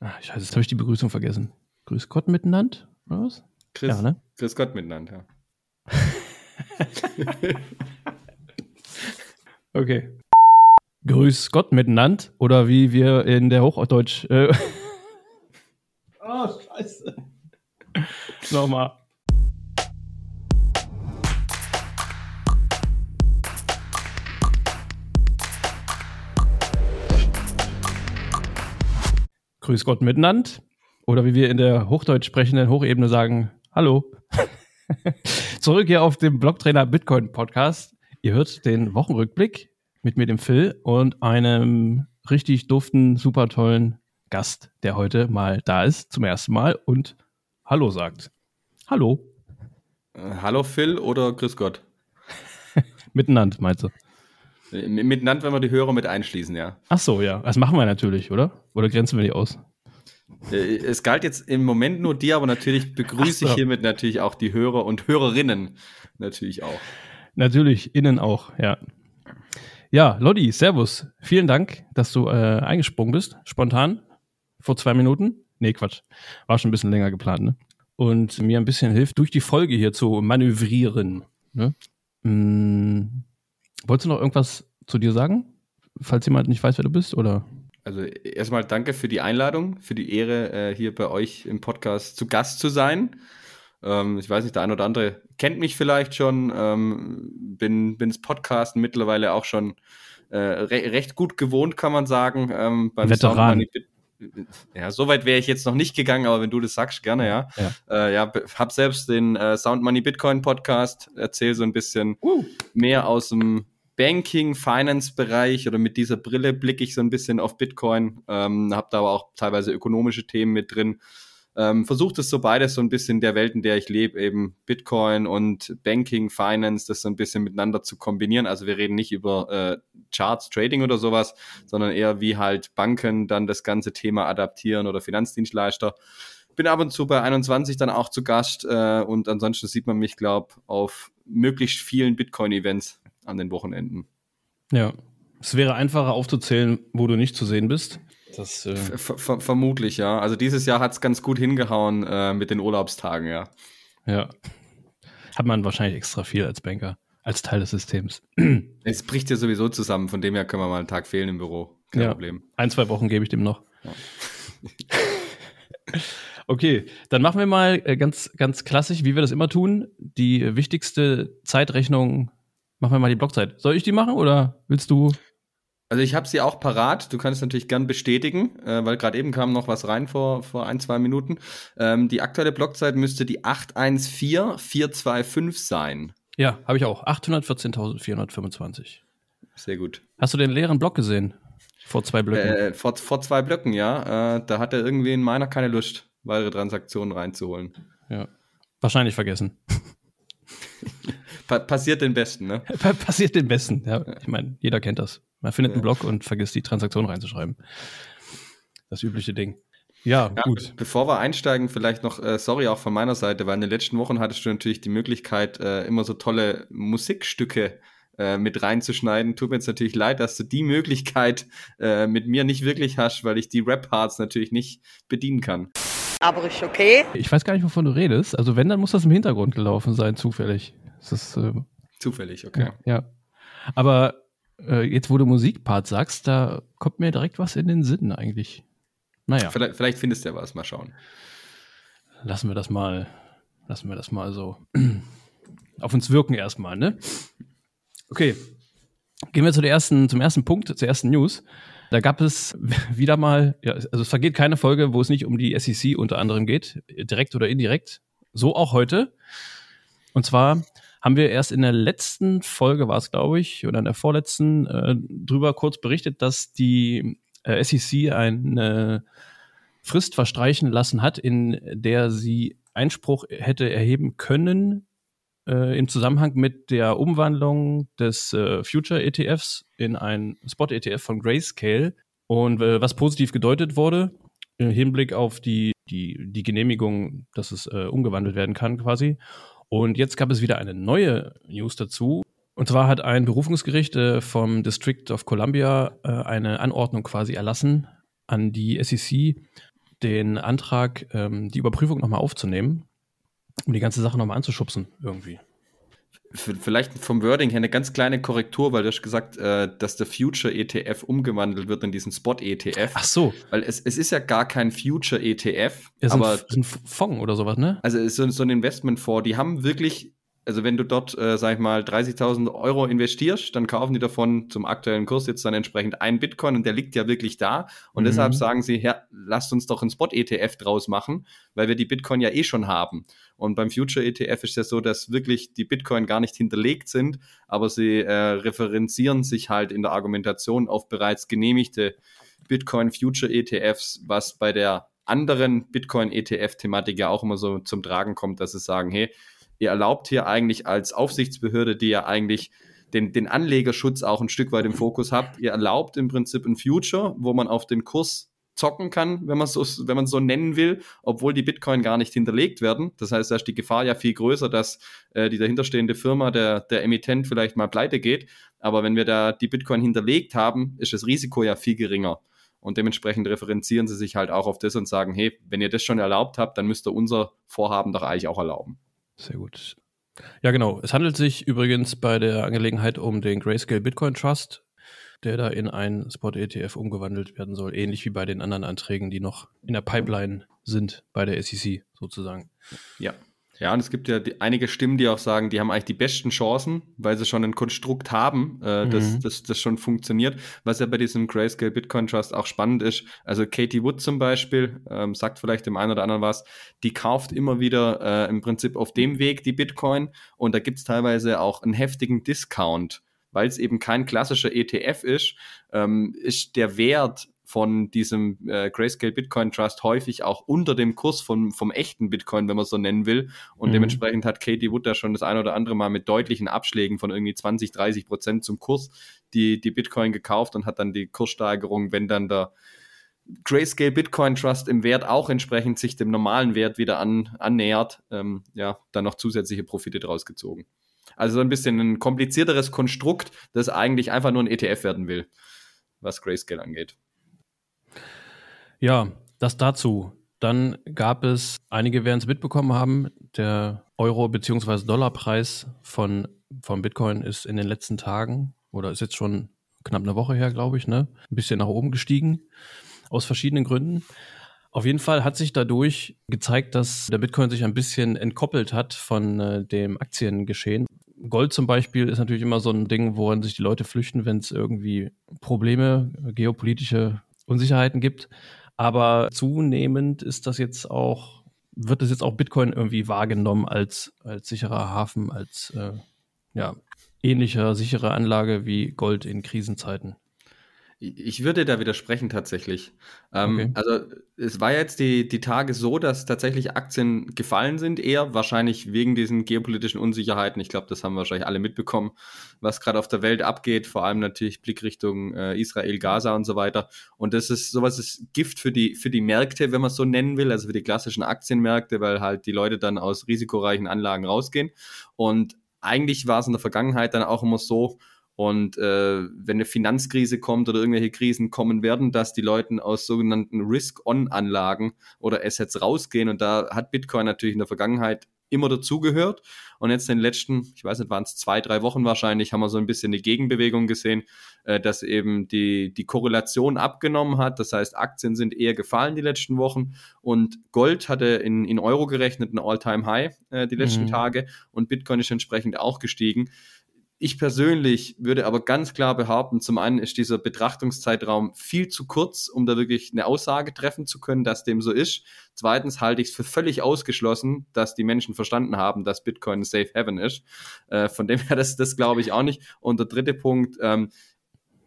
Ah, scheiße, jetzt habe ich die Begrüßung vergessen. Grüß Gott miteinander, oder was? Chris, Ja, ne? Grüß Gott miteinander. Okay. Grüß Gott miteinander oder wie wir in der Hochdeutsch. Äh oh, scheiße. Nochmal. Grüß Gott miteinander oder wie wir in der Hochdeutsch sprechenden Hochebene sagen, hallo. Zurück hier auf dem Blocktrainer Bitcoin Podcast. Ihr hört den Wochenrückblick mit mir, dem Phil, und einem richtig duften, super tollen Gast, der heute mal da ist, zum ersten Mal und Hallo sagt. Hallo. Äh, hallo Phil oder Grüß Gott? Miteinander, meinst du? Äh, Miteinander, wenn wir die Hörer mit einschließen, ja. Ach so, ja. Das machen wir natürlich, oder? Oder grenzen wir die aus? Äh, Es galt jetzt im Moment nur dir, aber natürlich begrüße so. ich hiermit natürlich auch die Hörer und Hörerinnen natürlich auch. Natürlich, innen auch, ja. Ja, Lodi, Servus. Vielen Dank, dass du äh, eingesprungen bist, spontan, vor zwei Minuten. Nee, Quatsch. War schon ein bisschen länger geplant, ne? Und mir ein bisschen hilft, durch die Folge hier zu manövrieren. Ne? Hm, wolltest du noch irgendwas zu dir sagen? Falls jemand nicht weiß, wer du bist, oder? Also erstmal danke für die Einladung, für die Ehre, äh, hier bei euch im Podcast zu Gast zu sein. Ähm, ich weiß nicht, der ein oder andere kennt mich vielleicht schon, ähm, bin, bin das Podcasten mittlerweile auch schon äh, re recht gut gewohnt, kann man sagen. Ähm, beim Veteran. Sound Money Bit- ja, so weit wäre ich jetzt noch nicht gegangen, aber wenn du das sagst, gerne, ja. Ja. Äh, ja, hab selbst den äh, Sound Money Bitcoin Podcast, erzähl so ein bisschen mehr aus dem Banking, Finance-Bereich oder mit dieser Brille blicke ich so ein bisschen auf Bitcoin, ähm, habe da aber auch teilweise ökonomische Themen mit drin. Ähm, Versucht es so beides so ein bisschen der Welt, in der ich lebe, eben Bitcoin und Banking, Finance, das so ein bisschen miteinander zu kombinieren. Also wir reden nicht über äh, Charts, Trading oder sowas, sondern eher wie halt Banken dann das ganze Thema adaptieren oder Finanzdienstleister. Bin ab und zu bei 21 dann auch zu Gast äh, und ansonsten sieht man mich, glaube auf möglichst vielen Bitcoin-Events an den Wochenenden. Ja. Es wäre einfacher aufzuzählen, wo du nicht zu sehen bist. Das, äh, Ver ver vermutlich, ja. Also dieses Jahr hat es ganz gut hingehauen äh, mit den Urlaubstagen, ja. ja. Hat man wahrscheinlich extra viel als Banker, als Teil des Systems. Es bricht ja sowieso zusammen, von dem her können wir mal einen Tag fehlen im Büro. Kein Ja. Problem. Ein, zwei Wochen gebe ich dem noch. Ja. okay, dann machen wir mal äh, ganz, ganz klassisch, wie wir das immer tun. Die wichtigste Zeitrechnung, machen wir mal die Blockzeit. Soll ich die machen oder willst du? Also ich habe sie auch parat. Du kannst natürlich gern bestätigen, äh, weil gerade eben kam noch was rein vor, vor ein, zwei Minuten. Ähm, die aktuelle Blockzeit müsste die 814425 sein. Ja, habe ich auch. 814.425. Sehr gut. Hast du den leeren Block gesehen? Vor zwei Blöcken. Äh, vor, vor zwei Blöcken, ja. Äh, da hat er irgendwie in meiner keine Lust, weitere Transaktionen reinzuholen. ja. Wahrscheinlich vergessen. Pa passiert den Besten, ne? Passiert den Besten. Ja, ich meine, jeder kennt das. Man findet einen Block und vergisst die Transaktion reinzuschreiben. Das übliche Ding. Ja, Ja, gut. Bevor wir einsteigen, vielleicht noch, äh, sorry auch von meiner Seite, weil in den letzten Wochen hattest du natürlich die Möglichkeit, äh, immer so tolle Musikstücke äh, mit reinzuschneiden. Tut mir jetzt natürlich leid, dass du die Möglichkeit äh, mit mir nicht wirklich hast, weil ich die Rap-Parts natürlich nicht bedienen kann. Aber ist okay. Ich weiß gar nicht, wovon du redest. Also wenn, dann muss das im Hintergrund gelaufen sein, zufällig. Das ist, äh, Zufällig, okay. ja. Aber äh, jetzt, wo du Musikpart sagst, da kommt mir direkt was in den Sinn eigentlich. Naja, Vielleicht, vielleicht findest du ja was, mal schauen. lassen wir das mal, lassen wir das mal so auf uns wirken erstmal, ne? Okay. Gehen wir zu der ersten, zum ersten Punkt, zur ersten News. Da gab es wieder mal, ja, also es vergeht keine Folge, wo es nicht um die SEC unter anderem geht, direkt oder indirekt. So auch heute. Und zwar haben wir erst in der letzten Folge, war es glaube ich, oder in der vorletzten, äh, drüber kurz berichtet, dass die äh, SEC eine Frist verstreichen lassen hat, in der sie Einspruch hätte erheben können äh, im Zusammenhang mit der Umwandlung des äh, Future ETFs in ein Spot ETF von Grayscale. Und äh, was positiv gedeutet wurde, im Hinblick auf die, die, die Genehmigung, dass es äh, umgewandelt werden kann quasi. Und jetzt gab es wieder eine neue News dazu. Und zwar hat ein Berufungsgericht äh, vom District of Columbia äh, eine Anordnung quasi erlassen an die SEC, den Antrag, ähm, die Überprüfung nochmal aufzunehmen, um die ganze Sache nochmal anzuschubsen irgendwie vielleicht vom Wording her eine ganz kleine Korrektur, weil du hast gesagt, äh, dass der Future ETF umgewandelt wird in diesen Spot ETF. Ach so. Weil es, es ist ja gar kein Future ETF. Es aber ist ein Fonds oder sowas, ne? Also es ist so, so ein Investmentfonds. Die haben wirklich also wenn du dort, äh, sag ich mal, 30.000 Euro investierst, dann kaufen die davon zum aktuellen Kurs jetzt dann entsprechend einen Bitcoin und der liegt ja wirklich da. Und mhm. deshalb sagen sie, ja, lasst uns doch einen Spot-ETF draus machen, weil wir die Bitcoin ja eh schon haben. Und beim Future-ETF ist ja so, dass wirklich die Bitcoin gar nicht hinterlegt sind, aber sie äh, referenzieren sich halt in der Argumentation auf bereits genehmigte Bitcoin Future ETFs, was bei der anderen Bitcoin ETF-Thematik ja auch immer so zum Tragen kommt, dass sie sagen, hey, ihr erlaubt hier eigentlich als Aufsichtsbehörde, die ja eigentlich den, den Anlegerschutz auch ein Stück weit im Fokus habt, ihr erlaubt im Prinzip ein Future, wo man auf den Kurs zocken kann, wenn man so, wenn man so nennen will, obwohl die Bitcoin gar nicht hinterlegt werden. Das heißt, da ist die Gefahr ja viel größer, dass äh, die dahinterstehende Firma, der, der Emittent vielleicht mal pleite geht. Aber wenn wir da die Bitcoin hinterlegt haben, ist das Risiko ja viel geringer. Und dementsprechend referenzieren sie sich halt auch auf das und sagen, hey, wenn ihr das schon erlaubt habt, dann müsst ihr unser Vorhaben doch eigentlich auch erlauben. Sehr gut. Ja, genau. Es handelt sich übrigens bei der Angelegenheit um den Grayscale Bitcoin Trust, der da in einen Spot-ETF umgewandelt werden soll, ähnlich wie bei den anderen Anträgen, die noch in der Pipeline sind bei der SEC sozusagen. Ja, ja, und es gibt ja die, einige Stimmen, die auch sagen, die haben eigentlich die besten Chancen, weil sie schon ein Konstrukt haben, äh, mhm. das, das, das schon funktioniert. Was ja bei diesem Grayscale Bitcoin Trust auch spannend ist. Also Katie Wood zum Beispiel, ähm, sagt vielleicht dem einen oder anderen was, die kauft immer wieder äh, im Prinzip auf dem Weg die Bitcoin und da gibt's teilweise auch einen heftigen Discount weil es eben kein klassischer ETF ist, ähm, ist der Wert von diesem äh, Grayscale Bitcoin Trust häufig auch unter dem Kurs von, vom echten Bitcoin, wenn man so nennen will. Und mhm. dementsprechend hat Katie Wood da schon das eine oder andere Mal mit deutlichen Abschlägen von irgendwie 20, 30 Prozent zum Kurs die, die Bitcoin gekauft und hat dann die Kurssteigerung, wenn dann der Grayscale Bitcoin Trust im Wert auch entsprechend sich dem normalen Wert wieder an, annähert, ähm, ja, dann noch zusätzliche Profite draus gezogen. Also so ein bisschen ein komplizierteres Konstrukt, das eigentlich einfach nur ein ETF werden will, was Grayscale angeht. Ja, das dazu. Dann gab es, einige werden es mitbekommen haben, der Euro- bzw. Dollarpreis von, von Bitcoin ist in den letzten Tagen oder ist jetzt schon knapp eine Woche her, glaube ich, ne? Ein bisschen nach oben gestiegen. Aus verschiedenen Gründen. Auf jeden Fall hat sich dadurch gezeigt, dass der Bitcoin sich ein bisschen entkoppelt hat von äh, dem Aktiengeschehen. Gold zum Beispiel ist natürlich immer so ein Ding, woran sich die Leute flüchten, wenn es irgendwie Probleme, geopolitische Unsicherheiten gibt. Aber zunehmend ist das jetzt auch, wird das jetzt auch Bitcoin irgendwie wahrgenommen als, als sicherer Hafen, als äh, ja, ähnlicher, sichere Anlage wie Gold in Krisenzeiten. Ich würde da widersprechen tatsächlich. Ähm, okay. Also es war jetzt die, die Tage so, dass tatsächlich Aktien gefallen sind, eher wahrscheinlich wegen diesen geopolitischen Unsicherheiten. Ich glaube, das haben wahrscheinlich alle mitbekommen, was gerade auf der Welt abgeht, vor allem natürlich Blickrichtung äh, Israel, Gaza und so weiter. Und das ist sowas ist Gift für die, für die Märkte, wenn man es so nennen will, also für die klassischen Aktienmärkte, weil halt die Leute dann aus risikoreichen Anlagen rausgehen. Und eigentlich war es in der Vergangenheit dann auch immer so, und äh, wenn eine Finanzkrise kommt oder irgendwelche Krisen kommen werden, dass die Leute aus sogenannten Risk-On-Anlagen oder Assets rausgehen. Und da hat Bitcoin natürlich in der Vergangenheit immer dazugehört. Und jetzt in den letzten, ich weiß nicht, waren es zwei, drei Wochen wahrscheinlich, haben wir so ein bisschen eine Gegenbewegung gesehen, äh, dass eben die, die Korrelation abgenommen hat. Das heißt, Aktien sind eher gefallen die letzten Wochen und Gold hatte in, in Euro gerechnet ein All-Time-High äh, die letzten mhm. Tage und Bitcoin ist entsprechend auch gestiegen. Ich persönlich würde aber ganz klar behaupten, zum einen ist dieser Betrachtungszeitraum viel zu kurz, um da wirklich eine Aussage treffen zu können, dass dem so ist. Zweitens halte ich es für völlig ausgeschlossen, dass die Menschen verstanden haben, dass Bitcoin Safe Haven ist. Äh, von dem her, das, das glaube ich auch nicht. Und der dritte Punkt, ähm,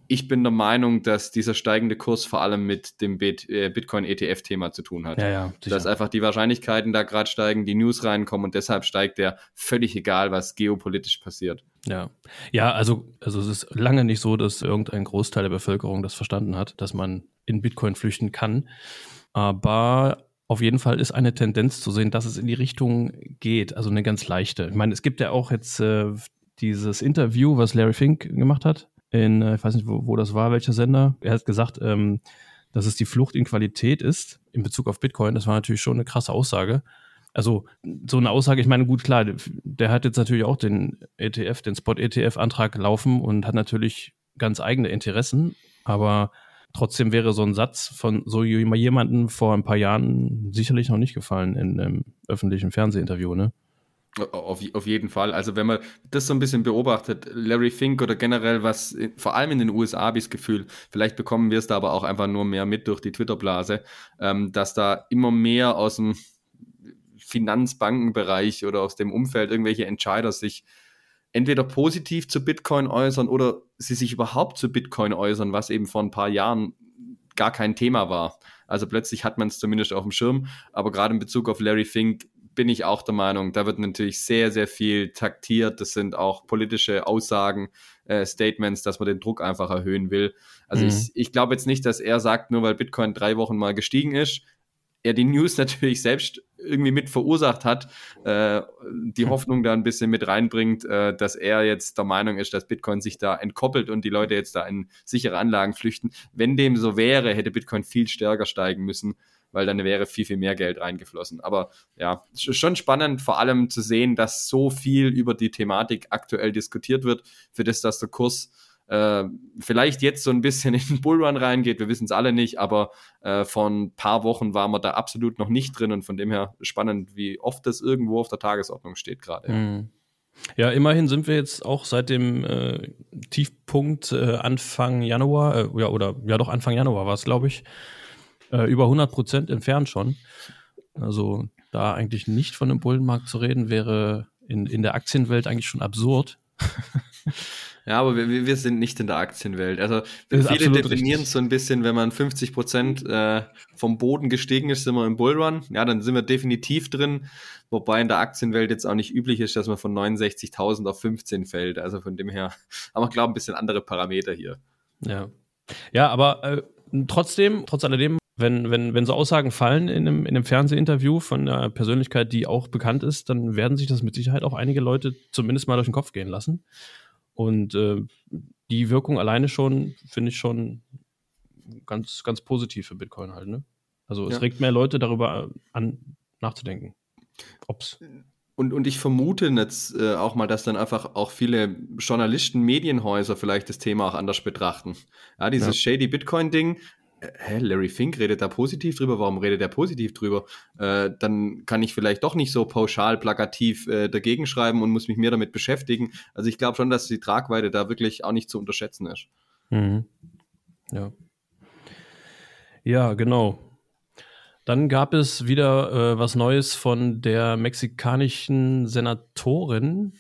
ich bin der Meinung, dass dieser steigende Kurs vor allem mit dem äh, Bitcoin-ETF-Thema zu tun hat. Ja, ja, dass einfach die Wahrscheinlichkeiten da gerade steigen, die News reinkommen und deshalb steigt der völlig egal, was geopolitisch passiert. Ja, ja, also, also es ist lange nicht so, dass irgendein Großteil der Bevölkerung das verstanden hat, dass man in Bitcoin flüchten kann. Aber auf jeden Fall ist eine Tendenz zu sehen, dass es in die Richtung geht, also eine ganz leichte. Ich meine, es gibt ja auch jetzt äh, dieses Interview, was Larry Fink gemacht hat in, äh, ich weiß nicht, wo, wo das war, welcher Sender. Er hat gesagt, ähm, dass es die Flucht in Qualität ist in Bezug auf Bitcoin. Das war natürlich schon eine krasse Aussage. Also so eine Aussage, ich meine, gut, klar, der hat jetzt natürlich auch den ETF, den Spot-ETF-Antrag laufen und hat natürlich ganz eigene Interessen, aber trotzdem wäre so ein Satz von so jemandem vor ein paar Jahren sicherlich noch nicht gefallen in einem öffentlichen Fernsehinterview, ne? Auf, auf jeden Fall. Also wenn man das so ein bisschen beobachtet, Larry Fink oder generell was, vor allem in den USA habe ich das Gefühl, vielleicht bekommen wir es da aber auch einfach nur mehr mit durch die Twitter-Blase, ähm, dass da immer mehr aus dem Finanzbankenbereich oder aus dem Umfeld irgendwelche Entscheider sich entweder positiv zu Bitcoin äußern oder sie sich überhaupt zu Bitcoin äußern, was eben vor ein paar Jahren gar kein Thema war. Also plötzlich hat man es zumindest auf dem Schirm, aber gerade in Bezug auf Larry Fink bin ich auch der Meinung, da wird natürlich sehr, sehr viel taktiert. Das sind auch politische Aussagen, äh, Statements, dass man den Druck einfach erhöhen will. Also mhm. ich, ich glaube jetzt nicht, dass er sagt, nur weil Bitcoin drei Wochen mal gestiegen ist, er die News natürlich selbst irgendwie mit verursacht hat, äh, die Hoffnung da ein bisschen mit reinbringt, äh, dass er jetzt der Meinung ist, dass Bitcoin sich da entkoppelt und die Leute jetzt da in sichere Anlagen flüchten. Wenn dem so wäre, hätte Bitcoin viel stärker steigen müssen, weil dann wäre viel, viel mehr Geld reingeflossen. Aber ja, schon spannend, vor allem zu sehen, dass so viel über die Thematik aktuell diskutiert wird, für das, dass der Kurs äh, vielleicht jetzt so ein bisschen in den Bullrun reingeht, wir wissen es alle nicht, aber äh, vor ein paar Wochen waren wir da absolut noch nicht drin und von dem her spannend, wie oft das irgendwo auf der Tagesordnung steht gerade. Mhm. Ja, immerhin sind wir jetzt auch seit dem äh, Tiefpunkt äh, Anfang Januar, äh, ja, oder ja doch Anfang Januar war es, glaube ich, äh, über 100 Prozent entfernt schon. Also da eigentlich nicht von einem Bullenmarkt zu reden, wäre in, in der Aktienwelt eigentlich schon absurd. Ja, aber wir, wir sind nicht in der Aktienwelt. Also viele definieren so ein bisschen, wenn man 50 Prozent äh, vom Boden gestiegen ist, sind wir im Bullrun. Ja, dann sind wir definitiv drin. Wobei in der Aktienwelt jetzt auch nicht üblich ist, dass man von 69.000 auf 15 fällt. Also von dem her haben wir, glaube ich, ein bisschen andere Parameter hier. Ja. Ja, aber äh, trotzdem, trotz alledem, wenn, wenn, wenn so Aussagen fallen in einem, in einem Fernsehinterview von einer Persönlichkeit, die auch bekannt ist, dann werden sich das mit Sicherheit auch einige Leute zumindest mal durch den Kopf gehen lassen. Und äh, die Wirkung alleine schon, finde ich schon ganz, ganz positiv für Bitcoin halt. Ne? Also es ja. regt mehr Leute darüber an, nachzudenken. Ob's. Und, und ich vermute jetzt äh, auch mal, dass dann einfach auch viele Journalisten, Medienhäuser vielleicht das Thema auch anders betrachten. Ja, dieses ja. Shady Bitcoin-Ding, hä, Larry Fink redet da positiv drüber, warum redet er positiv drüber? Äh, dann kann ich vielleicht doch nicht so pauschal, plakativ äh, dagegen schreiben und muss mich mehr damit beschäftigen. Also ich glaube schon, dass die Tragweite da wirklich auch nicht zu unterschätzen ist. Mhm. Ja. Ja, genau. Dann gab es wieder äh, was Neues von der mexikanischen Senatorin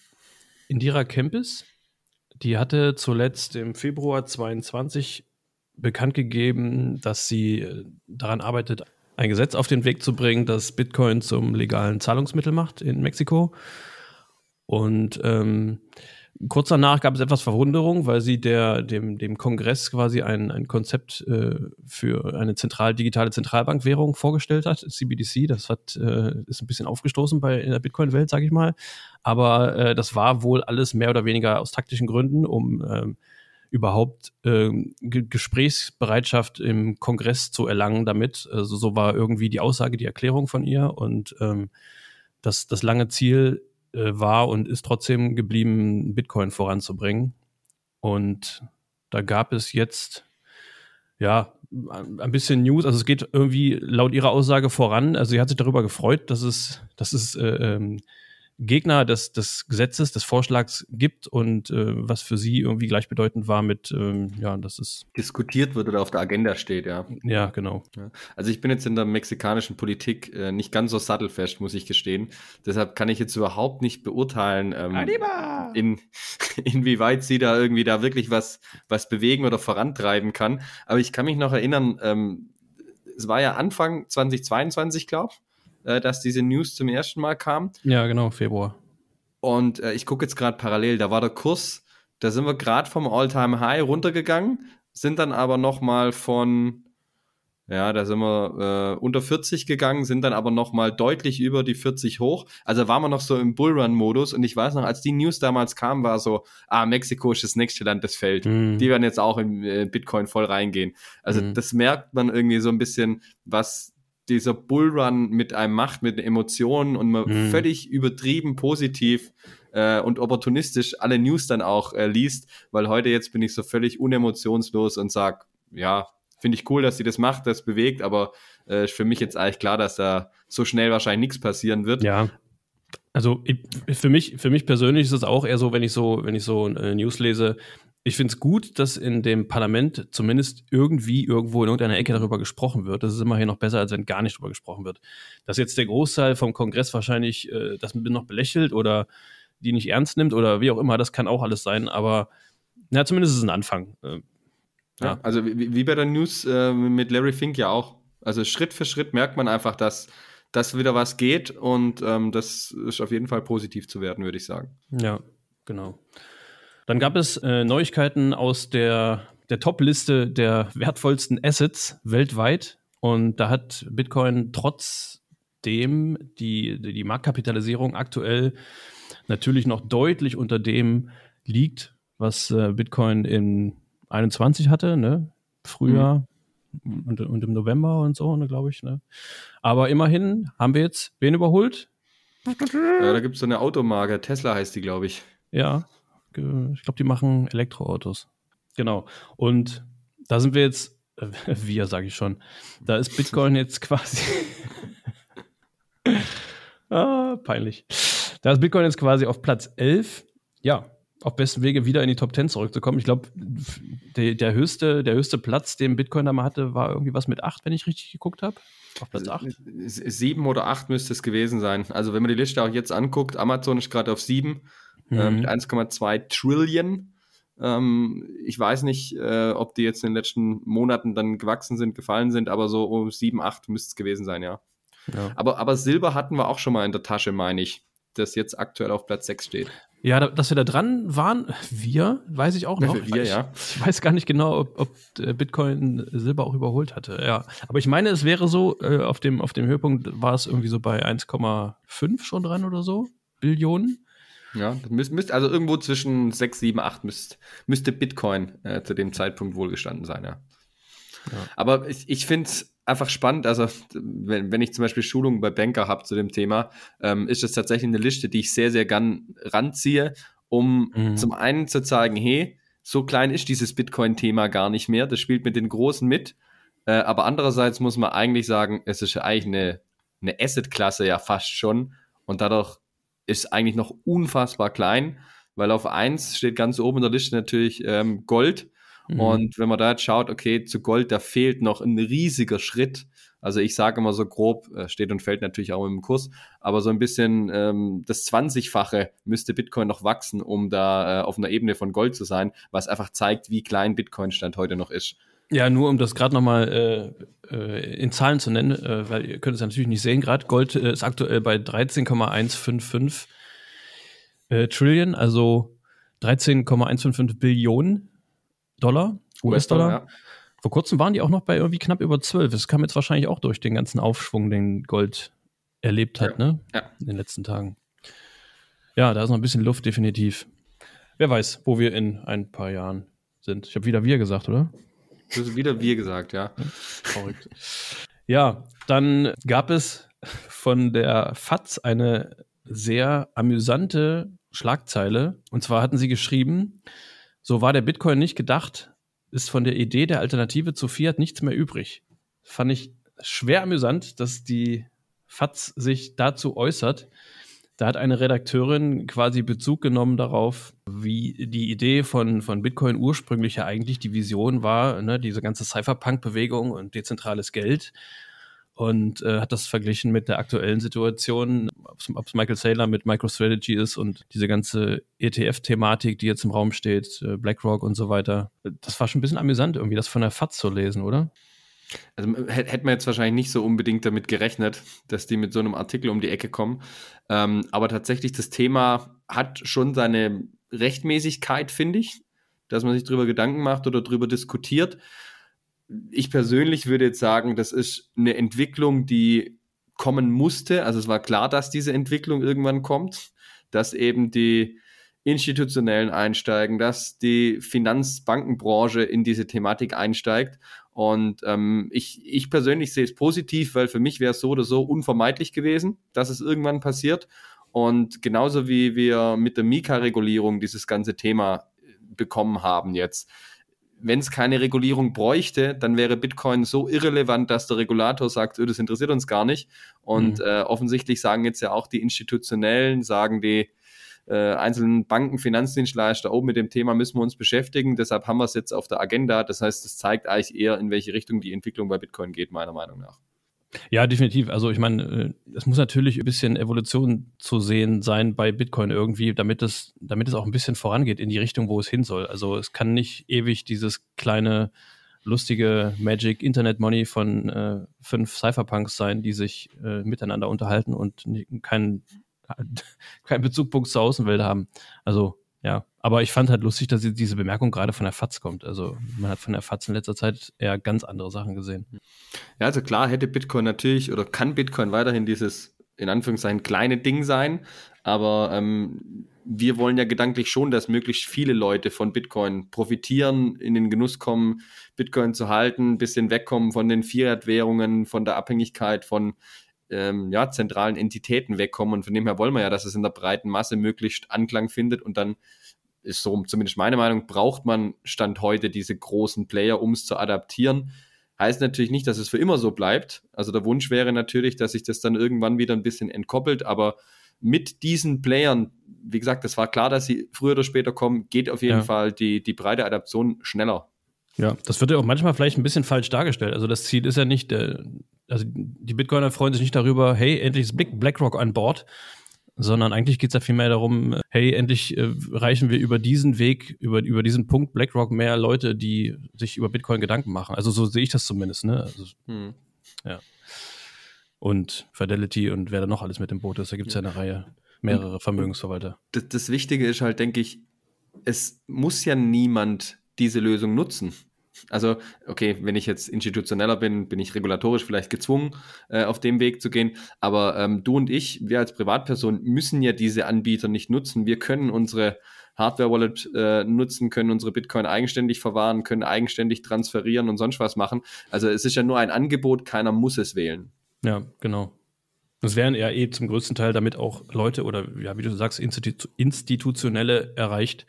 Indira Kempis. Die hatte zuletzt im Februar 22 bekannt gegeben, dass sie äh, daran arbeitet, ein Gesetz auf den Weg zu bringen, das Bitcoin zum legalen Zahlungsmittel macht in Mexiko. Und ähm, kurz danach gab es etwas Verwunderung, weil sie der, dem, dem Kongress quasi ein, ein Konzept äh, für eine zentral, digitale Zentralbankwährung vorgestellt hat, CBDC. Das hat, äh, ist ein bisschen aufgestoßen bei in der Bitcoin-Welt, sage ich mal. Aber äh, das war wohl alles mehr oder weniger aus taktischen Gründen, um ähm, überhaupt äh, Gesprächsbereitschaft im Kongress zu erlangen damit. Also so war irgendwie die Aussage, die Erklärung von ihr und ähm, das, das lange Ziel äh, war und ist trotzdem geblieben, Bitcoin voranzubringen. Und da gab es jetzt ja ein bisschen News. Also es geht irgendwie laut ihrer Aussage voran. Also sie hat sich darüber gefreut, dass es, dass es äh, ähm, Gegner des, des Gesetzes, des Vorschlags gibt und äh, was für sie irgendwie gleichbedeutend war mit, ähm, ja, das ist. Diskutiert wird oder auf der Agenda steht, ja. Ja, genau. Ja. Also ich bin jetzt in der mexikanischen Politik äh, nicht ganz so sattelfest, muss ich gestehen. Deshalb kann ich jetzt überhaupt nicht beurteilen, ähm, in, inwieweit sie da irgendwie da wirklich was, was bewegen oder vorantreiben kann. Aber ich kann mich noch erinnern, ähm, es war ja Anfang 2022, glaube ich äh, dass diese News zum ersten Mal kam. Ja, genau, Februar. Und äh, ich gucke jetzt gerade parallel, da war der Kurs, da sind wir gerade vom All-Time-High runtergegangen, sind dann aber nochmal von Ja, da sind wir äh, unter 40 gegangen, sind dann aber noch mal deutlich über die 40 hoch. Also waren wir noch so im Bullrun-Modus und ich weiß noch, als die News damals kam, war so, ah, Mexiko ist das nächste Land, das fällt. Mhm. Die werden jetzt auch in äh, Bitcoin voll reingehen. Also mhm. das merkt man irgendwie so ein bisschen, was dieser Bullrun mit einem macht, mit Emotionen und man mhm. völlig übertrieben positiv äh, und opportunistisch alle News dann auch äh, liest, weil heute jetzt bin ich so völlig unemotionslos und sag, ja, finde ich cool, dass sie das macht, das bewegt, aber äh, für mich jetzt eigentlich klar, dass da so schnell wahrscheinlich nichts passieren wird. Ja. Also ich, für mich, für mich persönlich ist es auch eher so, wenn ich so, wenn ich so äh, News lese, ich finde es gut, dass in dem Parlament zumindest irgendwie irgendwo in irgendeiner Ecke darüber gesprochen wird. Das ist immerhin noch besser, als wenn gar nicht darüber gesprochen wird. Dass jetzt der Großteil vom Kongress wahrscheinlich äh, das noch belächelt oder die nicht ernst nimmt oder wie auch immer, das kann auch alles sein, aber na, zumindest ist es ein Anfang. Äh, ja. Also wie, wie, bei der News äh, mit Larry Fink ja auch. Also Schritt für Schritt merkt man einfach, dass, dass wieder was geht und ähm, das ist auf jeden Fall positiv zu werden, würde ich sagen. Ja, genau. Dann gab es äh, Neuigkeiten aus der, der Top-Liste der wertvollsten Assets weltweit und da hat Bitcoin trotzdem die, die Marktkapitalisierung aktuell natürlich noch deutlich unter dem liegt, was äh, Bitcoin in 21 hatte, ne? Frühjahr mhm. und, und, im November und so, ne, glaube ich. Ne? Aber immerhin haben wir jetzt wen überholt? Ja, da gibt es so eine Automarke, Tesla heißt die, glaube ich. Ja, ich glaube, die machen Elektroautos. Genau. Und da sind wir jetzt, äh, wir sage ich schon, da ist Bitcoin jetzt quasi. ah, peinlich. Da ist Bitcoin jetzt quasi auf Platz 11. Ja, auf besten Wege wieder in die Top 10 zurückzukommen. Ich glaube, der, der, höchste, der höchste Platz, den Bitcoin da mal hatte, war irgendwie was mit 8, wenn ich richtig geguckt habe. Auf Platz 8? 7 oder 8 müsste es gewesen sein. Also, wenn man die Liste auch jetzt anguckt, Amazon ist gerade auf 7 mhm. äh, mit 1,2 Trillion. Ähm, ich weiß nicht, äh, ob die jetzt in den letzten Monaten dann gewachsen sind, gefallen sind, aber so um 7, 8 müsste es gewesen sein, ja. ja. Aber, aber Silber hatten wir auch schon mal in der Tasche, meine ich das jetzt aktuell auf Platz 6 steht. Ja, dass wir da dran waren, wir, weiß ich auch noch. Ja, wir, ja. Ich, weiß gar nicht genau, ob, ob, äh, Bitcoin Silber auch überholt hatte. Ja, aber ich meine, es wäre so, äh, auf, dem, auf dem Höhepunkt war es irgendwie so bei 1,5 schon dran oder so, Billionen. Ja, müsst, müsst, also irgendwo zwischen 6, 7, 8 müsst, müsste Bitcoin äh, zu dem Zeitpunkt wohlgestanden sein, ja. ja. Aber ich, ich finde es einfach spannend. Also, wenn, wenn ich zum Beispiel Schulungen bei Banker habe zu dem Thema, ähm, ist es tatsächlich eine Liste, die ich sehr, sehr gern ranziehe, um mhm. zum einen zu zeigen, hey, so klein ist dieses Bitcoin-Thema gar nicht mehr. Das spielt mit den Großen mit. Äh, aber andererseits muss man eigentlich sagen, es ist ja eigentlich eine, eine Asset-Klasse ja fast schon. Und dadurch ist eigentlich noch unfassbar klein, weil auf eins steht ganz oben in der Liste natürlich ähm, Gold. Mhm. Und wenn man da jetzt schaut, okay, zu Gold, da fehlt noch ein riesiger Schritt. Also ich sage immer so grob, äh, steht und fällt natürlich auch im Kurs, aber so ein bisschen ähm, das 20-fache müsste Bitcoin noch wachsen, um da äh, auf einer Ebene von Gold zu sein, was einfach zeigt, wie klein Bitcoin-Stand heute noch ist. Ja, nur um das gerade nochmal äh, äh, in Zahlen zu nennen, äh, weil ihr könnt es ja natürlich nicht sehen gerade, Gold äh, ist aktuell bei 13,155 äh, Trillion, also 13,155 Billionen Dollar, US-Dollar. ja. Vor kurzem waren die auch noch bei irgendwie knapp über 12. Das kam jetzt wahrscheinlich auch durch den ganzen Aufschwung, den Gold erlebt hat, ja. ne? Ja. In den letzten Tagen. Ja, da ist noch ein bisschen Luft, definitiv. Wer weiß, wo wir in ein paar Jahren sind. Ich habe wieder wir gesagt, oder? Wieder wir gesagt, ja. Verrückt. Ja, dann gab es von der FAZ eine sehr amüsante Schlagzeile. Und zwar hatten sie geschrieben, so war der Bitcoin nicht gedacht, ist von der Idee der Alternative zu Fiat nichts mehr übrig. Fand ich schwer amüsant, dass die FATS sich dazu äußert. Da hat eine Redakteurin quasi Bezug genommen darauf, wie die Idee von, von Bitcoin ursprünglich ja eigentlich die Vision war, ne, diese ganze Cypherpunk-Bewegung und dezentrales Geld und äh, hat das verglichen mit der aktuellen Situation, ob es Michael Saylor mit MicroStrategy ist und diese ganze ETF-Thematik, die jetzt im Raum steht, äh, BlackRock und so weiter. Das war schon ein bisschen amüsant, irgendwie das von der FAZ zu lesen, oder? Also hätte man jetzt wahrscheinlich nicht so unbedingt damit gerechnet, dass die mit so einem Artikel um die Ecke kommen. Ähm, aber tatsächlich, das Thema hat schon seine Rechtmäßigkeit, finde ich, dass man sich darüber Gedanken macht oder darüber diskutiert. ich persönlich würde jetzt sagen, das ist eine Entwicklung, die kommen musste. Also es war klar, dass diese Entwicklung irgendwann kommt, dass eben die institutionellen einsteigen, dass die Finanzbankenbranche in diese Thematik einsteigt. Und ähm, ich, ich persönlich sehe es positiv, weil für mich wäre es so oder so unvermeidlich gewesen, dass es irgendwann passiert. Und genauso wie wir mit der Mika-Regulierung dieses ganze Thema bekommen haben jetzt, wenn es keine Regulierung bräuchte, dann wäre Bitcoin so irrelevant, dass der Regulator sagt, oh, das interessiert uns gar nicht. Und mhm. äh, offensichtlich sagen jetzt ja auch die Institutionellen, sagen die äh, einzelnen Banken, Finanzdienstleister, oh, mit dem Thema müssen wir uns beschäftigen. Deshalb haben wir es jetzt auf der Agenda. Das heißt, es zeigt eigentlich eher, in welche Richtung die Entwicklung bei Bitcoin geht, meiner Meinung nach. Ja, definitiv. Also ich meine, äh, es muss natürlich ein bisschen Evolution zu sehen sein bei Bitcoin irgendwie, damit es, damit es auch ein bisschen vorangeht in die Richtung, wo es hin soll. Also es kann nicht ewig dieses kleine lustige Magic Internet Money von äh, fünf Cypherpunks sein, die sich äh, miteinander unterhalten und keinen keinen Bezugpunkt zur Außenwelt haben. Also ja, aber ich fand halt lustig, dass diese Bemerkung gerade von der FAZ kommt. Also man hat von der FAZ in letzter Zeit eher ganz andere Sachen gesehen. Ja, also klar hätte Bitcoin natürlich oder kann Bitcoin weiterhin dieses in Anführungszeichen kleine Ding sein, aber ähm, wir wollen ja gedanklich schon, dass möglichst viele Leute von Bitcoin profitieren, in den Genuss kommen, Bitcoin zu halten, ein bisschen wegkommen von den Fiat-Währungen, von der Abhängigkeit von ähm, ja, zentralen Entitäten wegkommen. Und von dem her wollen wir ja, dass es in der breiten Masse möglichst Anklang findet. Und dann ist so zumindest meine Meinung, braucht man Stand heute diese großen Player, um es zu adaptieren. Heißt natürlich nicht, dass es für immer so bleibt. Also der Wunsch wäre natürlich, dass sich das dann irgendwann wieder ein bisschen entkoppelt, aber mit diesen Playern, wie gesagt, das war klar, dass sie früher oder später kommen, geht auf jeden ja. Fall die, die breite Adaption schneller. Ja, das wird ja auch manchmal vielleicht ein bisschen falsch dargestellt. Also das Ziel ist ja nicht, äh, also die Bitcoiner freuen sich nicht darüber, hey, endlich ist BlackRock an Bord, sondern eigentlich geht es ja vielmehr darum, hey, endlich äh, reichen wir über diesen Weg, über, über diesen Punkt BlackRock mehr Leute, die sich über Bitcoin Gedanken machen. Also so sehe ich das zumindest, ne? Also, hm. Ja. Und Fidelity und wer da noch alles mit dem Boot ist, da gibt es ja eine Reihe, mehrere Vermögensverwalter. Das, das Wichtige ist halt, denke ich, es muss ja niemand diese Lösung nutzen. Also, okay, wenn ich jetzt institutioneller bin, bin ich regulatorisch vielleicht gezwungen, äh, auf dem Weg zu gehen. Aber ähm, du und ich, wir als Privatperson, müssen ja diese Anbieter nicht nutzen. Wir können unsere Hardware-Wallet äh, nutzen, können unsere Bitcoin eigenständig verwahren, können eigenständig transferieren und sonst was machen. Also es ist ja nur ein Angebot, keiner muss es wählen. Ja, genau. Es wären ja eh zum größten Teil damit auch Leute oder ja, wie du sagst, Institu institutionelle erreicht,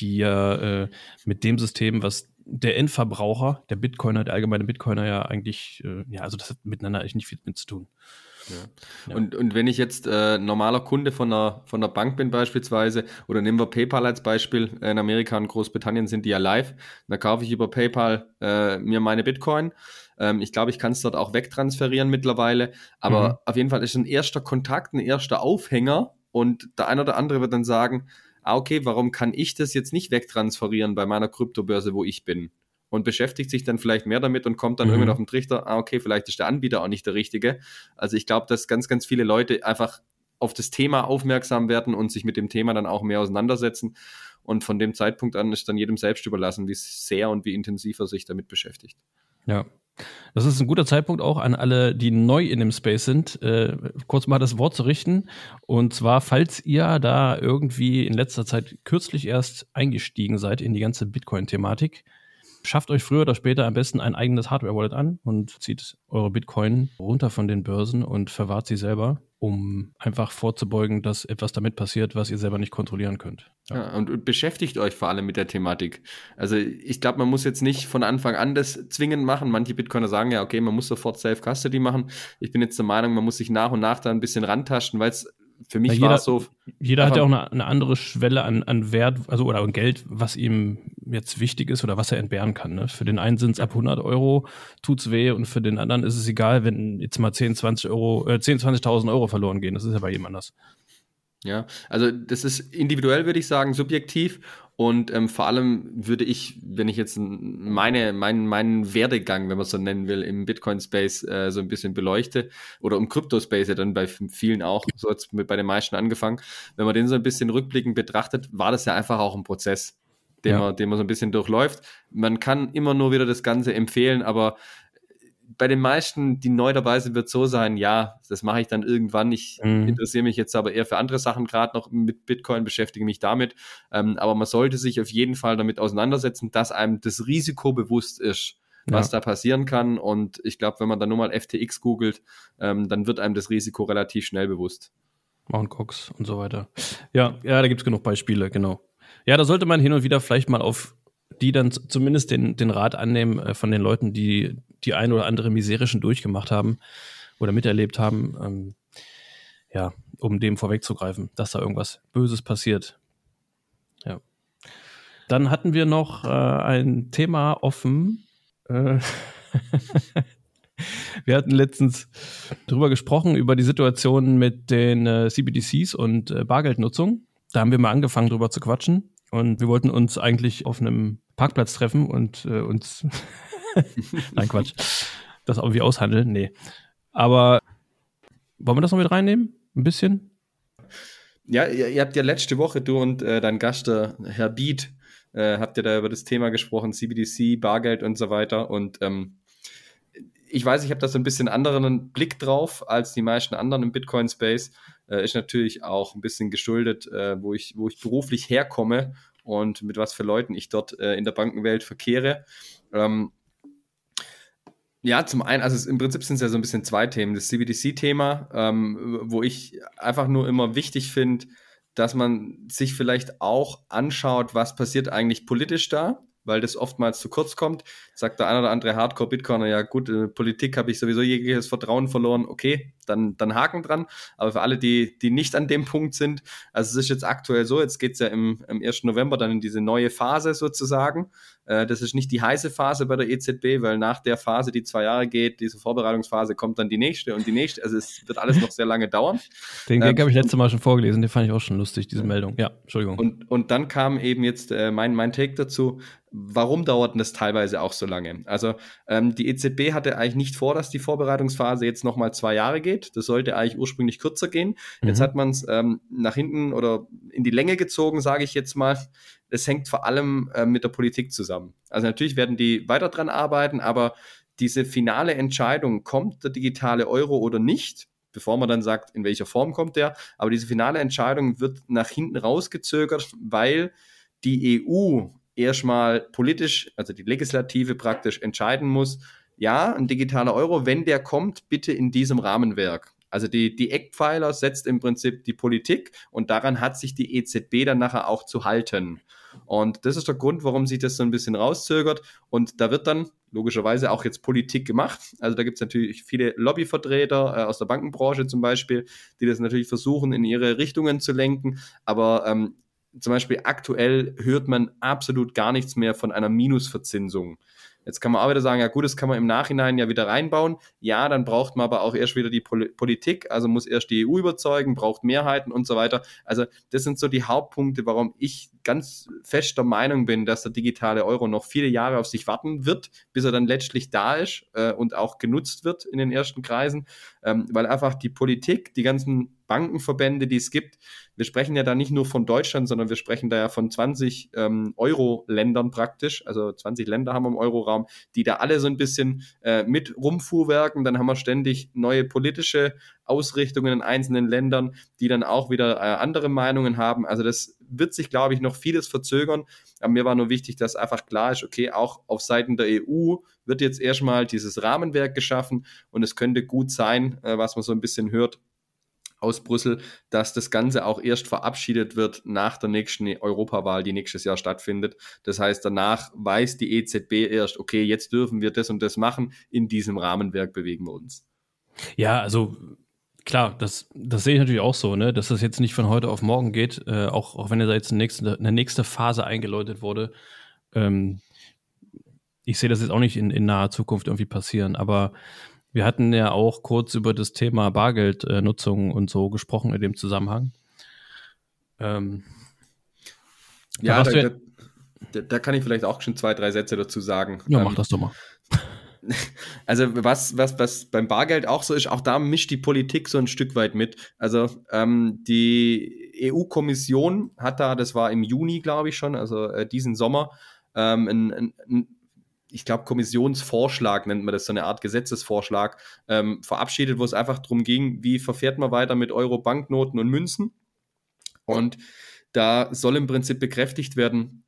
die ja äh, mit dem System, was der Endverbraucher, der Bitcoiner, der allgemeine Bitcoiner ja eigentlich, äh, ja, also das hat miteinander eigentlich nicht viel mit zu tun. Ja. Ja. Und, und wenn ich jetzt äh, normaler Kunde von einer, von einer Bank bin beispielsweise, oder nehmen wir PayPal als Beispiel, in Amerika und Großbritannien sind die ja live, da kaufe ich über PayPal äh, mir meine Bitcoin. Ähm, ich glaube, ich kann es dort auch wegtransferieren mittlerweile, aber mhm. auf jeden Fall ist ein erster Kontakt, ein erster Aufhänger und der eine oder andere wird dann sagen, ah, okay, warum kann ich das jetzt nicht wegtransferieren bei meiner Kryptobörse, wo ich bin? Und beschäftigt sich dann vielleicht mehr damit und kommt dann mhm. irgendwann auf den Trichter, ah, okay, vielleicht ist der Anbieter auch nicht der richtige. Also ich glaube, dass ganz, ganz viele Leute einfach auf das Thema aufmerksam werden und sich mit dem Thema dann auch mehr auseinandersetzen. Und von dem Zeitpunkt an ist dann jedem selbst überlassen, wie sehr und wie intensiv er sich damit beschäftigt. Ja, das ist ein guter Zeitpunkt auch an alle, die neu in dem Space sind, äh, kurz mal das Wort zu richten. Und zwar, falls ihr da irgendwie in letzter Zeit kürzlich erst eingestiegen seid in die ganze Bitcoin-Thematik, schafft euch früher oder später am besten ein eigenes Hardware-Wallet an und zieht eure Bitcoin runter von den Börsen und verwahrt sie selber, um einfach vorzubeugen, dass etwas damit passiert, was ihr selber nicht kontrollieren könnt. Ja. ja und, beschäftigt euch vor allem mit der Thematik. Also ich glaube, man muss jetzt nicht von Anfang an das zwingend machen. Manche Bitcoiner sagen ja, okay, man muss sofort Self-Custody machen. Ich bin jetzt der Meinung, man muss sich nach und nach da ein bisschen rantasten, weil es für mich ja, war es so. Jeder hat ja auch eine, eine, andere Schwelle an, an Wert, also oder an Geld, was ihm jetzt wichtig ist oder was er entbehren kann. Ne? Für den einen sind es ab 100 Euro, tut's weh und für den anderen ist es egal, wenn jetzt mal 10, 20 Euro, äh, 10, 20.000 Euro verloren gehen. Das ist ja bei jedem anders. Ja, also das ist individuell, würde ich sagen, subjektiv. Und ähm, vor allem würde ich, wenn ich jetzt meine, meinen, meinen Werdegang, wenn man es so nennen will, im Bitcoin-Space äh, so ein bisschen beleuchte, oder im Crypto-Space ja dann bei vielen auch, so hat es bei den meisten angefangen, wenn man den so ein bisschen rückblickend betrachtet, war das ja einfach auch ein Prozess. den, ja. man, den man so ein bisschen durchläuft. Man kann immer nur wieder das Ganze empfehlen, aber bei den meisten, die neu dabei sind, wird so sein, ja, das mache ich dann irgendwann. Ich mhm. interessiere mich jetzt aber eher für andere Sachen, gerade noch mit Bitcoin, beschäftige mich damit. Ähm, aber man sollte sich auf jeden Fall damit auseinandersetzen, dass einem das Risiko bewusst ist, was ja. da passieren kann. Und ich glaube, wenn man dann nur mal FTX googelt, ähm, dann wird einem das Risiko relativ schnell bewusst. Mount Cox und so weiter. Ja, ja, da gibt es genug Beispiele, genau. Ja, da sollte man hin und wieder vielleicht mal auf die dann zumindest den, den Rat annehmen äh, von den Leuten, die die ein oder andere Misere schon durchgemacht haben oder miterlebt haben, ähm, ja, um dem vorwegzugreifen, dass da irgendwas Böses passiert. Ja. Dann hatten wir noch äh, ein Thema offen. Äh, wir hatten letztens darüber gesprochen, über die Situation mit den äh, CBDCs und äh, Bargeldnutzung. Da haben wir mal angefangen, drüber zu quatschen. Und wir wollten uns eigentlich auf einem Parkplatz treffen und äh, uns. Nein, Quatsch. Das irgendwie aushandeln. Nee. Aber wollen wir das noch mit reinnehmen? Ein bisschen? Ja, ihr, ihr habt ja letzte Woche, du und äh, dein Gast, der Herr Biet, äh, habt ihr da über das Thema gesprochen, CBDC, Bargeld und so weiter. Und ähm, ich weiß, ich habe da so ein bisschen anderen Blick drauf als die meisten anderen im Bitcoin-Space. Äh, ist natürlich auch ein bisschen geschuldet, äh, wo, ich, wo ich beruflich herkomme und mit was für Leuten ich dort äh, in der Bankenwelt verkehre. Ähm, ja, zum einen, also im Prinzip sind es ja so ein bisschen zwei Themen. Das CBDC-Thema, ähm, wo ich einfach nur immer wichtig finde, dass man sich vielleicht auch anschaut, was passiert eigentlich politisch da weil das oftmals zu kurz kommt. Sagt der eine oder andere Hardcore-Bitcoiner, ja gut, in Politik habe ich sowieso jegliches Vertrauen verloren, okay, dann, dann Haken dran. Aber für alle, die, die nicht an dem Punkt sind, also es ist jetzt aktuell so, jetzt geht es ja im, im 1. November dann in diese neue Phase sozusagen. Äh, das ist nicht die heiße Phase bei der EZB, weil nach der Phase, die zwei Jahre geht, diese Vorbereitungsphase, kommt dann die nächste und die nächste. Also es wird alles noch sehr lange dauern. Den ähm, habe ich letztes Mal schon vorgelesen, den fand ich auch schon lustig, diese Meldung. Ja, Entschuldigung. Und, und dann kam eben jetzt äh, mein, mein Take dazu, warum dauert das teilweise auch so lange? Also ähm, die EZB hatte eigentlich nicht vor, dass die Vorbereitungsphase jetzt nochmal zwei Jahre geht. Das sollte eigentlich ursprünglich kürzer gehen. Mhm. Jetzt hat man es ähm, nach hinten oder in die Länge gezogen, sage ich jetzt mal. Das hängt vor allem äh, mit der Politik zusammen. Also natürlich werden die weiter dran arbeiten, aber diese finale Entscheidung, kommt der digitale Euro oder nicht, bevor man dann sagt, in welcher Form kommt der, aber diese finale Entscheidung wird nach hinten rausgezögert, weil die EU erstmal politisch, also die Legislative praktisch entscheiden muss, ja, ein digitaler Euro, wenn der kommt, bitte in diesem Rahmenwerk. Also die, die Eckpfeiler setzt im Prinzip die Politik und daran hat sich die EZB dann nachher auch zu halten. Und das ist der Grund, warum sich das so ein bisschen rauszögert. Und da wird dann logischerweise auch jetzt Politik gemacht. Also da gibt es natürlich viele Lobbyvertreter äh, aus der Bankenbranche zum Beispiel, die das natürlich versuchen, in ihre Richtungen zu lenken. Aber ähm, zum Beispiel aktuell hört man absolut gar nichts mehr von einer Minusverzinsung. Jetzt kann man auch wieder sagen, ja gut, das kann man im Nachhinein ja wieder reinbauen. Ja, dann braucht man aber auch erst wieder die Pol Politik, also muss erst die EU überzeugen, braucht Mehrheiten und so weiter. Also das sind so die Hauptpunkte, warum ich ganz fest der Meinung bin, dass der digitale Euro noch viele Jahre auf sich warten wird, bis er dann letztlich da ist äh, und auch genutzt wird in den ersten Kreisen, ähm, weil einfach die Politik, die ganzen Bankenverbände, die es gibt, wir sprechen ja da nicht nur von Deutschland, sondern wir sprechen da ja von 20 ähm, Euro-Ländern praktisch. Also 20 Länder haben wir im Euroraum, die da alle so ein bisschen äh, mit rumfuhrwerken. Dann haben wir ständig neue politische Ausrichtungen in einzelnen Ländern, die dann auch wieder äh, andere Meinungen haben. Also das wird sich, glaube ich, noch vieles verzögern. Aber mir war nur wichtig, dass einfach klar ist, okay, auch auf Seiten der EU wird jetzt erstmal dieses Rahmenwerk geschaffen und es könnte gut sein, äh, was man so ein bisschen hört, aus Brüssel, dass das Ganze auch erst verabschiedet wird nach der nächsten Europawahl, die nächstes Jahr stattfindet. Das heißt, danach weiß die EZB erst, okay, jetzt dürfen wir das und das machen. In diesem Rahmenwerk bewegen wir uns. Ja, also klar, das, das sehe ich natürlich auch so, ne? dass das jetzt nicht von heute auf morgen geht, äh, auch, auch wenn da jetzt eine nächste, eine nächste Phase eingeläutet wurde. Ähm, ich sehe das jetzt auch nicht in, in naher Zukunft irgendwie passieren, aber wir hatten ja auch kurz über das Thema Bargeldnutzung und so gesprochen in dem Zusammenhang. Ähm, ja, da, da, da, da, kann ich vielleicht auch schon zwei, drei Sätze dazu sagen. Ja, ähm, mach das doch mal. Also was, was, was beim Bargeld auch so ist, auch da mischt die Politik so ein Stück weit mit. Also ähm, die EU-Kommission hat da, das war im Juni, glaube ich schon, also äh, diesen Sommer, ähm, ein, ein, ein ich glaube, Kommissionsvorschlag nennt man das, so eine Art Gesetzesvorschlag, ähm, verabschiedet, wo es einfach darum ging, wie verfährt man weiter mit Euro-Banknoten und Münzen. Und da soll im Prinzip bekräftigt werden,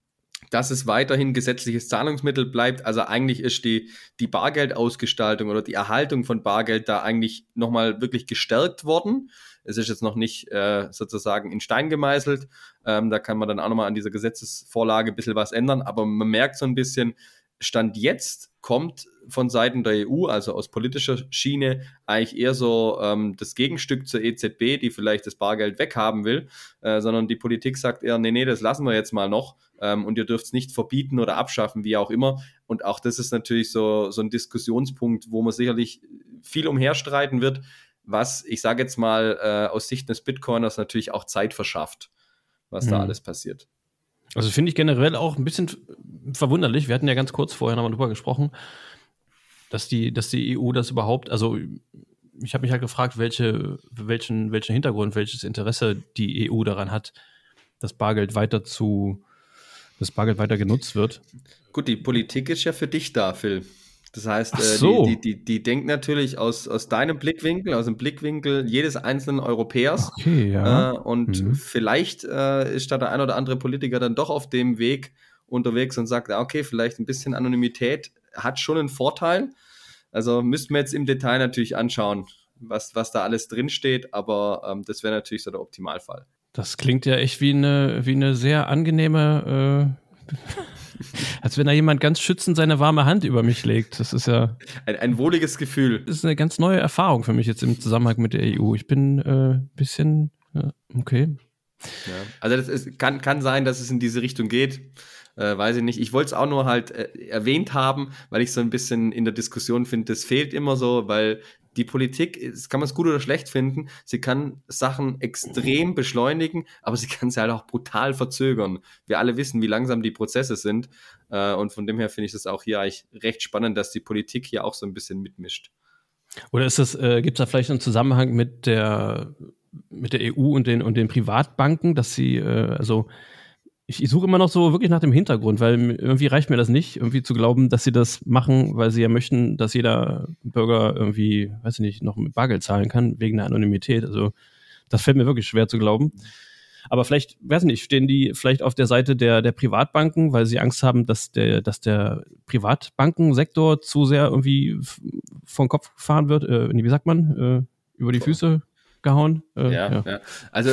dass es weiterhin gesetzliches Zahlungsmittel bleibt. Also eigentlich ist die, die Bargeldausgestaltung oder die Erhaltung von Bargeld da eigentlich nochmal wirklich gestärkt worden. Es ist jetzt noch nicht äh, sozusagen in Stein gemeißelt. Ähm, da kann man dann auch nochmal an dieser Gesetzesvorlage ein bisschen was ändern. Aber man merkt so ein bisschen, Stand jetzt kommt von Seiten der EU, also aus politischer Schiene, eigentlich eher so ähm, das Gegenstück zur EZB, die vielleicht das Bargeld weghaben will, äh, sondern die Politik sagt eher, nee, nee, das lassen wir jetzt mal noch ähm, und ihr dürft es nicht verbieten oder abschaffen, wie auch immer. Und auch das ist natürlich so, so ein Diskussionspunkt, wo man sicherlich viel umherstreiten wird, was, ich sage jetzt mal, äh, aus Sicht des Bitcoiners natürlich auch Zeit verschafft, was mhm. da alles passiert. Also finde ich generell auch ein bisschen verwunderlich. Wir hatten ja ganz kurz vorher nochmal drüber gesprochen, dass die, dass die EU das überhaupt, also ich habe mich halt gefragt, welche, welchen, welchen Hintergrund, welches Interesse die EU daran hat, das Bargeld weiter zu, das Bargeld weiter genutzt wird. Gut, die Politik ist ja für dich da, Phil. Das heißt, äh, so. die, die, die, die denkt natürlich aus, aus deinem Blickwinkel, aus dem Blickwinkel jedes einzelnen Europäers. Okay, ja. Äh, und mhm. vielleicht äh, ist da der ein oder andere Politiker dann doch auf dem Weg unterwegs und sagt, okay, vielleicht ein bisschen Anonymität hat schon einen Vorteil. Also müssten wir jetzt im Detail natürlich anschauen, was, was da alles drinsteht, aber ähm, das wäre natürlich so der Optimalfall. Das klingt ja echt wie eine, wie eine sehr angenehme äh Als wenn da jemand ganz schützend seine warme Hand über mich legt. Das ist ja. Ein, ein wohliges Gefühl. Das ist eine ganz neue Erfahrung für mich jetzt im Zusammenhang mit der EU. Ich bin ein äh, bisschen. Ja, okay. Ja. Also, das ist, kann, kann sein, dass es in diese Richtung geht. Äh, weiß ich nicht. Ich wollte es auch nur halt äh, erwähnt haben, weil ich so ein bisschen in der Diskussion finde, das fehlt immer so, weil die Politik, das kann man es gut oder schlecht finden, sie kann Sachen extrem beschleunigen, aber sie kann sie halt auch brutal verzögern. Wir alle wissen, wie langsam die Prozesse sind. Äh, und von dem her finde ich das auch hier eigentlich recht spannend, dass die Politik hier auch so ein bisschen mitmischt. Oder ist das, äh, gibt es da vielleicht einen Zusammenhang mit der mit der EU und den und den Privatbanken, dass sie, äh, also ich, ich suche immer noch so wirklich nach dem Hintergrund, weil irgendwie reicht mir das nicht, irgendwie zu glauben, dass sie das machen, weil sie ja möchten, dass jeder Bürger irgendwie, weiß ich nicht, noch mit Bargeld zahlen kann, wegen der Anonymität. Also das fällt mir wirklich schwer zu glauben. Aber vielleicht, weiß nicht, stehen die vielleicht auf der Seite der, der Privatbanken, weil sie Angst haben, dass der, dass der Privatbankensektor zu sehr irgendwie vom Kopf gefahren wird, äh, wie sagt man, äh, über die Füße gehauen. Äh, ja, ja, ja, Also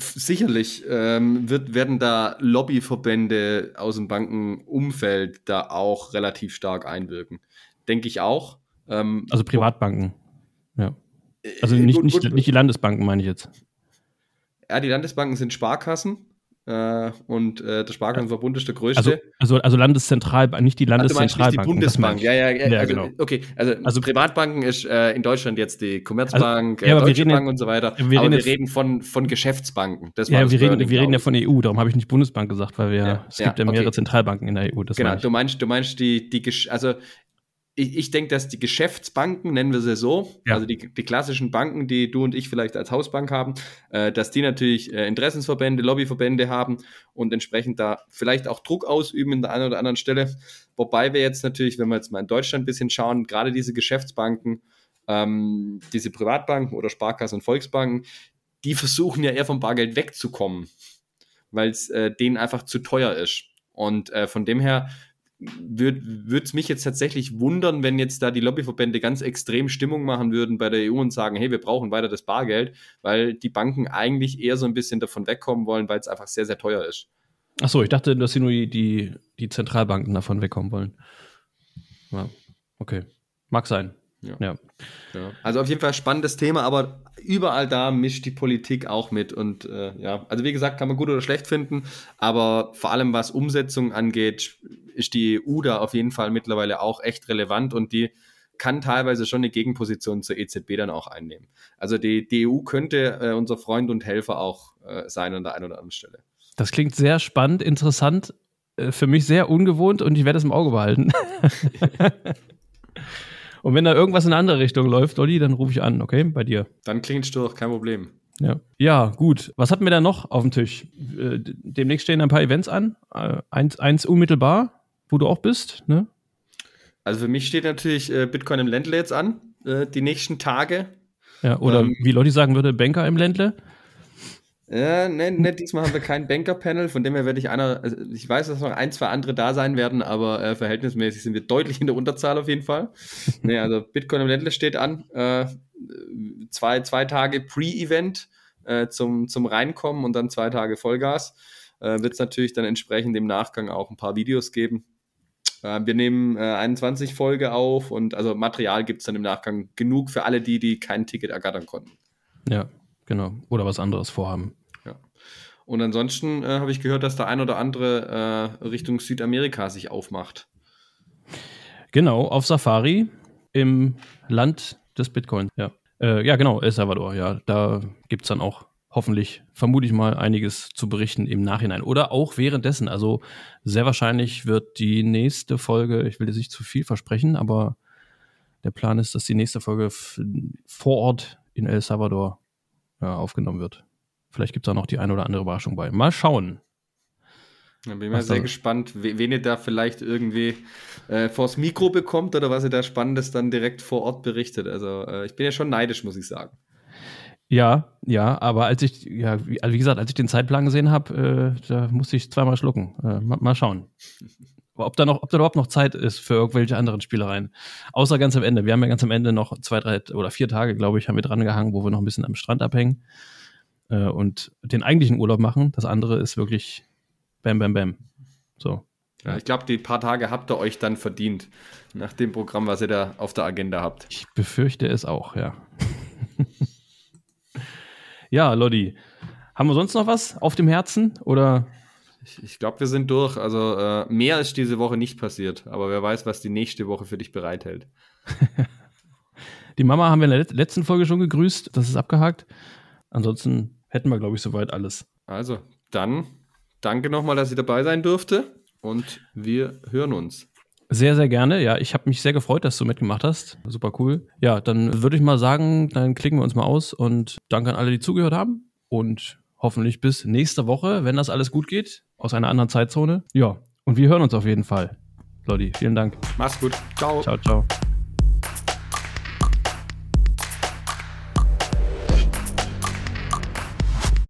sicherlich ähm, wird, werden da Lobbyverbände aus dem Bankenumfeld da auch relativ stark einwirken. Denke ich auch. Ähm, also Privatbanken. Ja. Also nicht, gut, nicht, gut. nicht die Landesbanken, meine ich jetzt. Ja, die Landesbanken sind Sparkassen. Äh, und äh, der Sparkassenverbund ist der größte. Also, also, also Landeszentralbank, nicht die Landeszentralbank. die Bundesbank, ja, ja, ja, ja also, genau. Okay, also, also Privatbanken ist äh, in Deutschland jetzt die Commerzbank, also, ja, Deutsche Bank und so weiter. Wir aber wir reden von, von Geschäftsbanken. Das ja, wir reden, wir reden ja von EU, darum habe ich nicht Bundesbank gesagt, weil wir, ja, es gibt ja, mehrere okay. Zentralbanken in der EU. genau, du meinst, du meinst die, die, also ich, ich denke, dass die Geschäftsbanken, nennen wir sie so, ja. also die, die klassischen Banken, die du und ich vielleicht als Hausbank haben, äh, dass die natürlich äh, Interessensverbände, Lobbyverbände haben und entsprechend da vielleicht auch Druck ausüben in der einen oder anderen Stelle. Wobei wir jetzt natürlich, wenn wir jetzt mal in Deutschland ein bisschen schauen, gerade diese Geschäftsbanken, ähm, diese Privatbanken oder Sparkassen und Volksbanken, die versuchen ja eher vom Bargeld wegzukommen, weil es äh, denen einfach zu teuer ist. Und äh, von dem her würde es mich jetzt tatsächlich wundern, wenn jetzt da die Lobbyverbände ganz extrem Stimmung machen würden bei der EU und sagen, hey, wir brauchen weiter das Bargeld, weil die Banken eigentlich eher so ein bisschen davon wegkommen wollen, weil es einfach sehr, sehr teuer ist. Ach so, ich dachte, dass sie nur die, die, die Zentralbanken davon wegkommen wollen. Ja, okay. Mag sein. Ja. ja. ja. Also auf jeden Fall spannendes Thema, aber überall da mischt die Politik auch mit. Und äh, ja, also wie gesagt, kann man gut oder schlecht finden, aber vor allem was Umsetzung angeht, ist die EU da auf jeden Fall mittlerweile auch echt relevant und die kann teilweise schon eine Gegenposition zur EZB dann auch einnehmen. Also die, die EU könnte äh, unser Freund und Helfer auch äh, sein an der einen oder anderen Stelle. Das klingt sehr spannend, interessant, äh, für mich sehr ungewohnt und ich werde es im Auge behalten. Und wenn da irgendwas in eine andere Richtung läuft, Olli, dann rufe ich an, okay? Bei dir. Dann klingst du durch, kein Problem. Ja. ja, gut. Was hatten wir da noch auf dem Tisch? Äh, demnächst stehen ein paar Events an. Äh, eins, eins unmittelbar, wo du auch bist, ne? Also für mich steht natürlich äh, Bitcoin im Ländle jetzt an, die nächsten Tage. Ja, oder ähm, wie Lotti sagen würde, Banker im Ländle. Ja, ne, ne, diesmal haben wir kein Banker-Panel, von dem her werde ich einer, also ich weiß, dass noch ein, zwei andere da sein werden, aber äh, verhältnismäßig sind wir deutlich in der Unterzahl auf jeden Fall. ne, also Bitcoin im Ländle steht an, äh, zwei, zwei Tage Pre-Event äh, zum, zum Reinkommen und dann zwei Tage Vollgas. Äh, Wird es natürlich dann entsprechend im Nachgang auch ein paar Videos geben. Äh, wir nehmen äh, 21 Folge auf und also Material gibt es dann im Nachgang genug für alle die, die kein Ticket ergattern konnten. Ja, genau. Oder was anderes vorhaben. Ja. Und ansonsten äh, habe ich gehört, dass der ein oder andere äh, Richtung Südamerika sich aufmacht. Genau, auf Safari im Land des Bitcoin, ja. Äh, ja, genau, El Salvador, ja. Da gibt es dann auch hoffentlich, vermute ich mal, einiges zu berichten im Nachhinein. Oder auch währenddessen. Also sehr wahrscheinlich wird die nächste Folge, ich will jetzt nicht zu viel versprechen, aber der Plan ist, dass die nächste Folge vor Ort in El Salvador ja, aufgenommen wird. Vielleicht gibt es da noch die eine oder andere Überraschung bei. Mal schauen. Da bin ich mal sehr gespannt, wen ihr da vielleicht irgendwie äh, vors Mikro bekommt oder was ihr da Spannendes dann direkt vor Ort berichtet. Also äh, ich bin ja schon neidisch, muss ich sagen. Ja, ja, aber als ich, ja, wie, also wie gesagt, als ich den Zeitplan gesehen habe, äh, da musste ich zweimal schlucken. Äh, mal, mal, schauen. Ob da, noch, ob da überhaupt noch Zeit ist für irgendwelche anderen Spielereien. Außer ganz am Ende. Wir haben ja ganz am Ende noch zwei, drei oder vier Tage, glaube ich, haben wir dran gehangen, wo wir noch ein bisschen am Strand abhängen äh, und den eigentlichen Urlaub machen. Das andere ist wirklich Bam, bam, bam. So. Ja, ich glaube, die paar Tage habt ihr euch dann verdient, nach dem Programm, was ihr da auf der Agenda habt. Ich befürchte es auch, ja. ja, Lodi, haben wir sonst noch was auf dem Herzen oder? Ich, ich glaube, wir sind durch. Also äh, mehr ist diese Woche nicht passiert, aber wer weiß, was die nächste Woche für dich bereithält. die Mama haben wir in der letzten Folge schon gegrüßt, das ist abgehakt. Ansonsten hätten wir, glaube ich, soweit alles. Also, dann danke nochmal, dass ich dabei sein durfte und wir hören uns. Sehr, sehr gerne. Ja, ich habe mich sehr gefreut, dass du mitgemacht hast. Super cool. Ja, dann würde ich mal sagen, dann klicken wir uns mal aus und danke an alle, die zugehört haben und hoffentlich bis nächste Woche, wenn das alles gut geht, aus einer anderen Zeitzone. Ja, und wir hören uns auf jeden Fall. Lodi, vielen Dank. Mach's gut. Ciao. Ciao, ciao.